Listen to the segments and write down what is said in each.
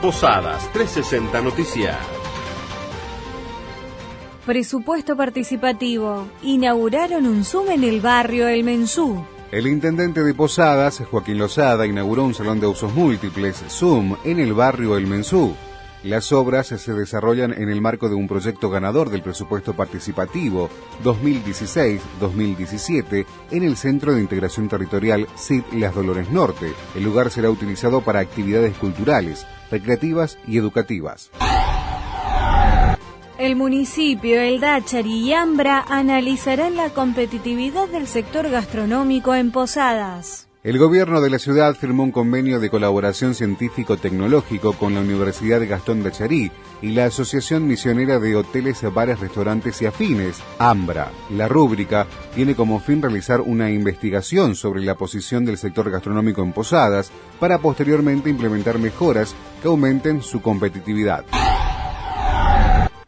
Posadas 360 Noticias. Presupuesto participativo. Inauguraron un Zoom en el barrio El Mensú. El intendente de Posadas, Joaquín Lozada, inauguró un salón de usos múltiples, Zoom, en el barrio El Mensú. Las obras se desarrollan en el marco de un proyecto ganador del presupuesto participativo 2016-2017 en el Centro de Integración Territorial CID Las Dolores Norte. El lugar será utilizado para actividades culturales, recreativas y educativas. El municipio, el Dáchari y Ambra analizarán la competitividad del sector gastronómico en Posadas. El gobierno de la ciudad firmó un convenio de colaboración científico-tecnológico con la Universidad Gastón de Charí y la Asociación Misionera de Hoteles, Bares, Restaurantes y Afines, AMBRA. La rúbrica tiene como fin realizar una investigación sobre la posición del sector gastronómico en Posadas para posteriormente implementar mejoras que aumenten su competitividad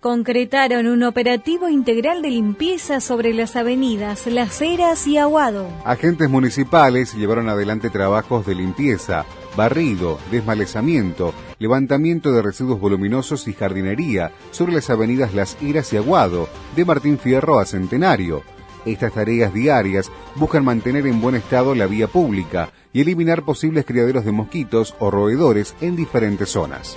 concretaron un operativo integral de limpieza sobre las avenidas Las Heras y Aguado. Agentes municipales llevaron adelante trabajos de limpieza, barrido, desmalezamiento, levantamiento de residuos voluminosos y jardinería sobre las avenidas Las Heras y Aguado, de Martín Fierro a Centenario. Estas tareas diarias buscan mantener en buen estado la vía pública y eliminar posibles criaderos de mosquitos o roedores en diferentes zonas.